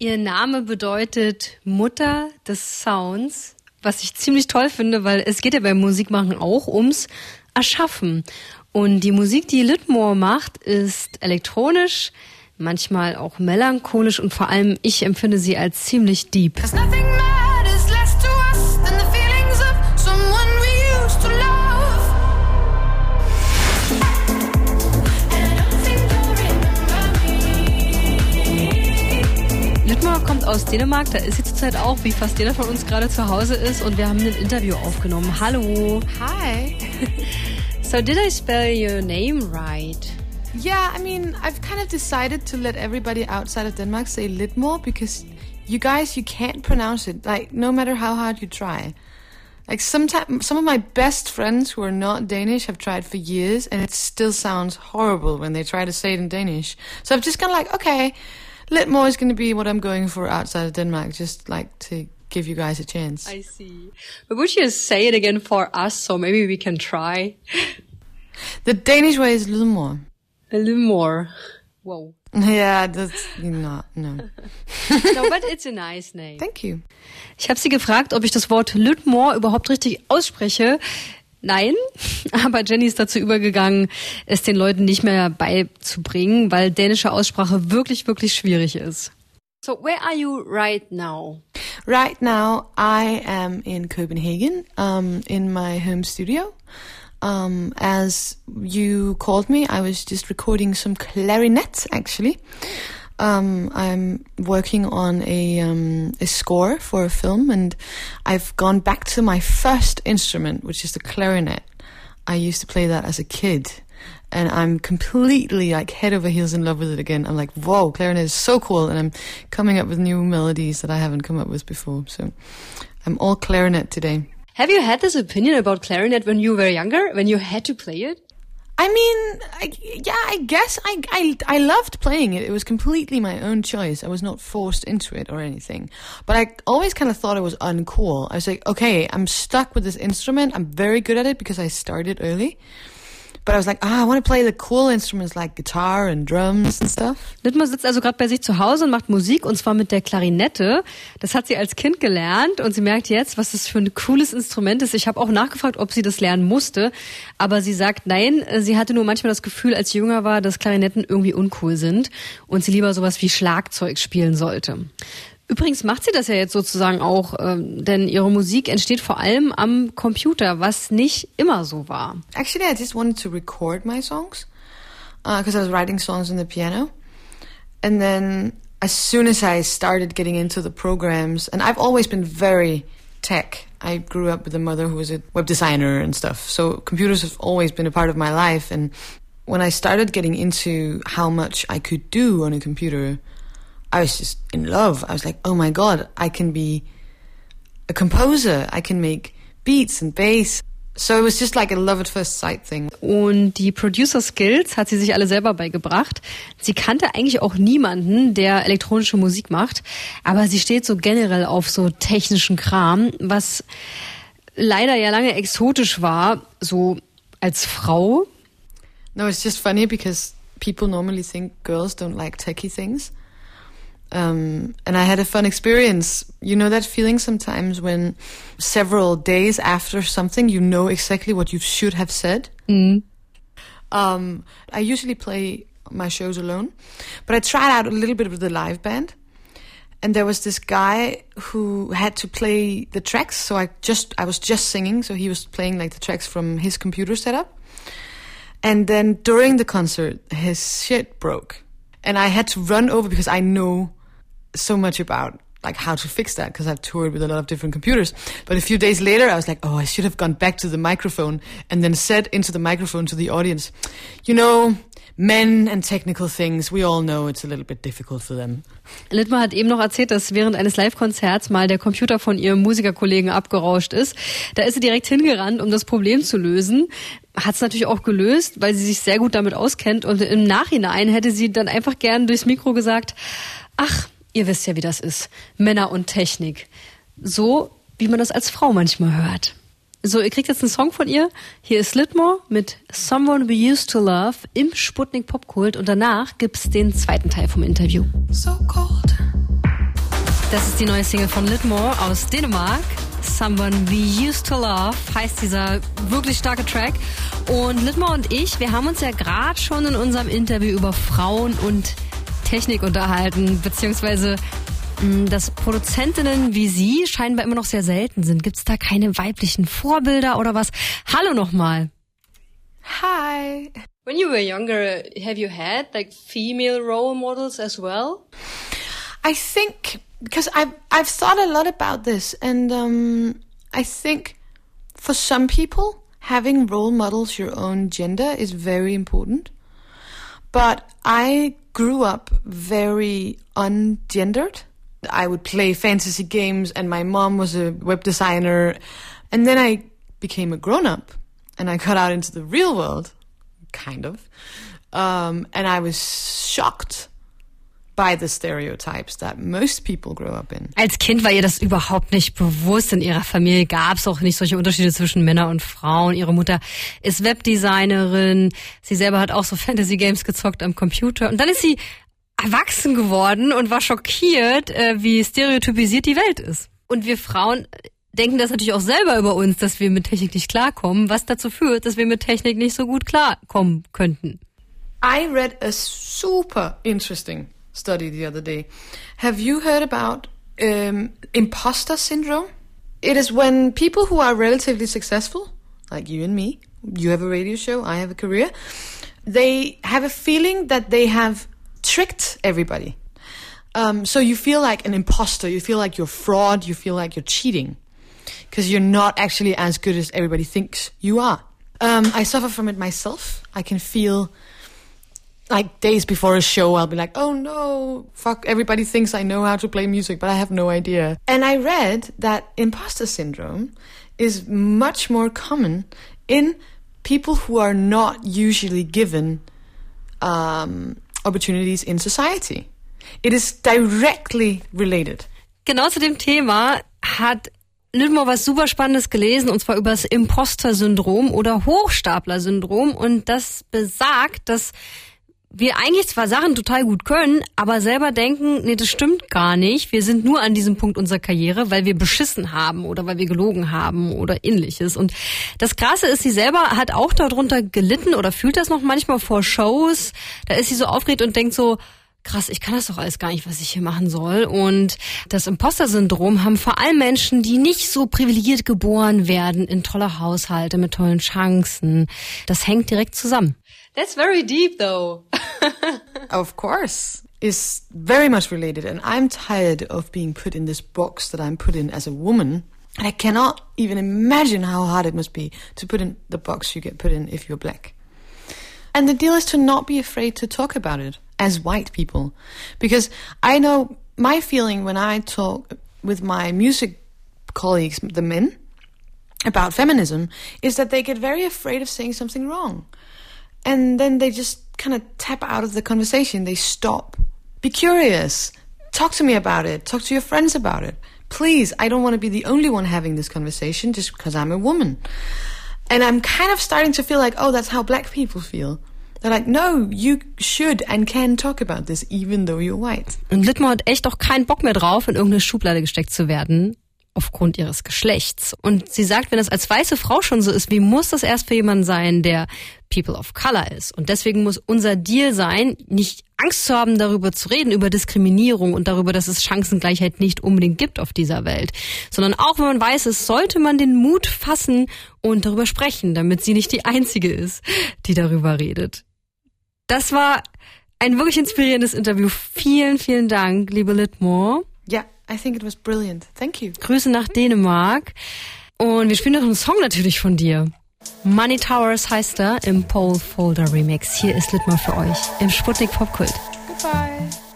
Ihr Name bedeutet Mutter des Sounds, was ich ziemlich toll finde, weil es geht ja beim Musikmachen auch ums Erschaffen. Und die Musik, die Litmore macht, ist elektronisch, manchmal auch melancholisch und vor allem ich empfinde sie als ziemlich deep. Dänemark, da ist sie zurzeit auch, wie fast jeder von uns gerade zu Hause ist und wir haben ein Interview aufgenommen. Hallo. Hi. so did I spell your name right? Yeah, I mean, I've kind of decided to let everybody outside of Denmark say Litmore because you guys, you can't pronounce it. Like, no matter how hard you try. Like, sometimes, some of my best friends who are not Danish have tried for years and it still sounds horrible when they try to say it in Danish. So I've just kind of like, okay, Litmore is going to be what I'm going for outside of Denmark, just like to give you guys a chance. I see. But would you say it again for us so maybe we can try? The Danish way is Litmore. A little more. Whoa. Yeah, that's not, no. no, but it's a nice name. Thank you. Ich habe sie gefragt, ob ich das Wort Lütmore überhaupt richtig ausspreche. Nein, aber Jenny ist dazu übergegangen, es den Leuten nicht mehr beizubringen, weil dänische Aussprache wirklich, wirklich schwierig ist. So, where are you right now? Right now, I am in Copenhagen, um, in my home studio. Um, as you called me, I was just recording some clarinet, actually. Um, I'm working on a um, a score for a film, and I've gone back to my first instrument, which is the clarinet. I used to play that as a kid, and I'm completely like head over heels in love with it again. I'm like, whoa, clarinet is so cool, and I'm coming up with new melodies that I haven't come up with before. So I'm all clarinet today. Have you had this opinion about clarinet when you were younger, when you had to play it? I mean, I, yeah, I guess I, I, I loved playing it. It was completely my own choice. I was not forced into it or anything. But I always kind of thought it was uncool. I was like, okay, I'm stuck with this instrument. I'm very good at it because I started early. But I was like, ah, I want to play the cool instruments like guitar and drums and stuff. Litmer sitzt also gerade bei sich zu Hause und macht Musik und zwar mit der Klarinette. Das hat sie als Kind gelernt und sie merkt jetzt, was das für ein cooles Instrument ist. Ich habe auch nachgefragt, ob sie das lernen musste, aber sie sagt nein, sie hatte nur manchmal das Gefühl, als sie jünger war, dass Klarinetten irgendwie uncool sind und sie lieber sowas wie Schlagzeug spielen sollte. Übrigens macht sie das ja jetzt sozusagen auch, ähm, denn ihre Musik entsteht vor allem am Computer, was nicht immer so war. Actually, I just wanted to record my songs because uh, I was writing songs on the piano, and then as soon as I started getting into the programs, and I've always been very tech. I grew up with a mother who was a web designer and stuff, so computers have always been a part of my life. And when I started getting into how much I could do on a computer, I was just in love. I was like, oh my god, I can be a composer. I can make beats and bass. So it was just like a love at first sight thing. Und die Producer Skills hat sie sich alle selber beigebracht. Sie kannte eigentlich auch niemanden, der elektronische Musik macht, aber sie steht so generell auf so technischen Kram, was leider ja lange exotisch war, so als Frau. No, it's just funny because people normally think girls don't like techie things. Um, and I had a fun experience. You know that feeling sometimes when several days after something, you know exactly what you should have said. Mm. Um, I usually play my shows alone, but I tried out a little bit with the live band. And there was this guy who had to play the tracks, so I just I was just singing, so he was playing like the tracks from his computer setup. And then during the concert, his shit broke, and I had to run over because I know so much about like how to fix that because I've toured with a lot of different computers. But a few days later, I was like, oh, I should have gone back to the microphone and then said into the microphone to the audience, you know, men and technical things, we all know it's a little bit difficult for them. Littmer hat eben noch erzählt, dass während eines Live-Konzerts mal der Computer von ihrem Musikerkollegen abgerauscht ist. Da ist sie direkt hingerannt, um das Problem zu lösen. Hat es natürlich auch gelöst, weil sie sich sehr gut damit auskennt. Und im Nachhinein hätte sie dann einfach gern durchs Mikro gesagt, ach, Ihr wisst ja, wie das ist. Männer und Technik. So, wie man das als Frau manchmal hört. So, ihr kriegt jetzt einen Song von ihr. Hier ist Litmore mit Someone We Used to Love im Sputnik Popkult und danach gibt's den zweiten Teil vom Interview. So cold. Das ist die neue Single von Litmore aus Dänemark. Someone We Used to Love heißt dieser wirklich starke Track. Und Litmore und ich, wir haben uns ja gerade schon in unserem Interview über Frauen und Technik unterhalten, beziehungsweise mm, dass Produzentinnen wie Sie scheinbar immer noch sehr selten sind. Gibt es da keine weiblichen Vorbilder oder was? Hallo nochmal. Hi. When you were younger, have you had like female role models as well? I think because I've I've thought a lot about this, and um, I think for some people, having role models your own gender is very important. But I grew up very ungendered. I would play fantasy games, and my mom was a web designer, and then I became a grown up, and I got out into the real world, kind of, um, and I was shocked by the stereotypes that most people grow up in. Als Kind war ihr das überhaupt nicht bewusst. In ihrer Familie gab es auch nicht solche Unterschiede zwischen Männern und Frauen. Ihre Mutter ist Webdesignerin. Sie selber hat auch so Fantasy Games gezockt am Computer. Und dann ist sie erwachsen geworden und war schockiert, äh, wie stereotypisiert die Welt ist. Und wir Frauen denken das natürlich auch selber über uns, dass wir mit Technik nicht klarkommen, was dazu führt, dass wir mit Technik nicht so gut klarkommen könnten. I read a super interesting study the other day. Have you heard about um, imposter syndrome? It is when people who are relatively successful, like you and me, you have a radio show, I have a career, they have a feeling that they have tricked everybody. Um, so you feel like an imposter, you feel like you're fraud, you feel like you're cheating because you're not actually as good as everybody thinks you are. Um, I suffer from it myself. I can feel like days before a show, I'll be like, oh no, fuck, everybody thinks I know how to play music, but I have no idea. And I read that imposter syndrome is much more common in people who are not usually given um, opportunities in society. It is directly related. Genau zu dem Thema hat Lüdmore was super Spannendes gelesen, und zwar über das Imposter-Syndrom oder Hochstapler-Syndrom. Und das besagt, dass wir eigentlich zwar Sachen total gut können, aber selber denken, nee, das stimmt gar nicht. Wir sind nur an diesem Punkt unserer Karriere, weil wir beschissen haben oder weil wir gelogen haben oder ähnliches. Und das Krasse ist, sie selber hat auch darunter gelitten oder fühlt das noch manchmal vor Shows. Da ist sie so aufgeregt und denkt so, krass, ich kann das doch alles gar nicht, was ich hier machen soll. Und das Imposter-Syndrom haben vor allem Menschen, die nicht so privilegiert geboren werden, in tolle Haushalte mit tollen Chancen. Das hängt direkt zusammen. That's very deep though. of course. Is very much related, and I'm tired of being put in this box that I'm put in as a woman. I cannot even imagine how hard it must be to put in the box you get put in if you're black. And the deal is to not be afraid to talk about it as white people. Because I know my feeling when I talk with my music colleagues, the men, about feminism, is that they get very afraid of saying something wrong and then they just kind of tap out of the conversation. They stop. Be curious. Talk to me about it. Talk to your friends about it. Please, I don't want to be the only one having this conversation just because I'm a woman. And I'm kind of starting to feel like, oh, that's how black people feel. They're like, no, you should and can talk about this, even though you're white. Und Litmore hat echt auch keinen Bock mehr drauf, in irgendeine Schublade gesteckt zu werden aufgrund ihres Geschlechts. Und sie sagt, wenn das als weiße Frau schon so ist, wie muss das erst für jemanden sein, der People of Color ist? Und deswegen muss unser Deal sein, nicht Angst zu haben, darüber zu reden, über Diskriminierung und darüber, dass es Chancengleichheit nicht unbedingt gibt auf dieser Welt. Sondern auch wenn man weiß es, sollte man den Mut fassen und darüber sprechen, damit sie nicht die Einzige ist, die darüber redet. Das war ein wirklich inspirierendes Interview. Vielen, vielen Dank, liebe Litmore. Ja, I think it was brilliant. Thank you. Grüße nach Dänemark. Und wir spielen noch einen Song natürlich von dir. Money Towers heißt er im Pole Folder Remix. Hier ist Litmar für euch im Sputnik Popkult. Goodbye.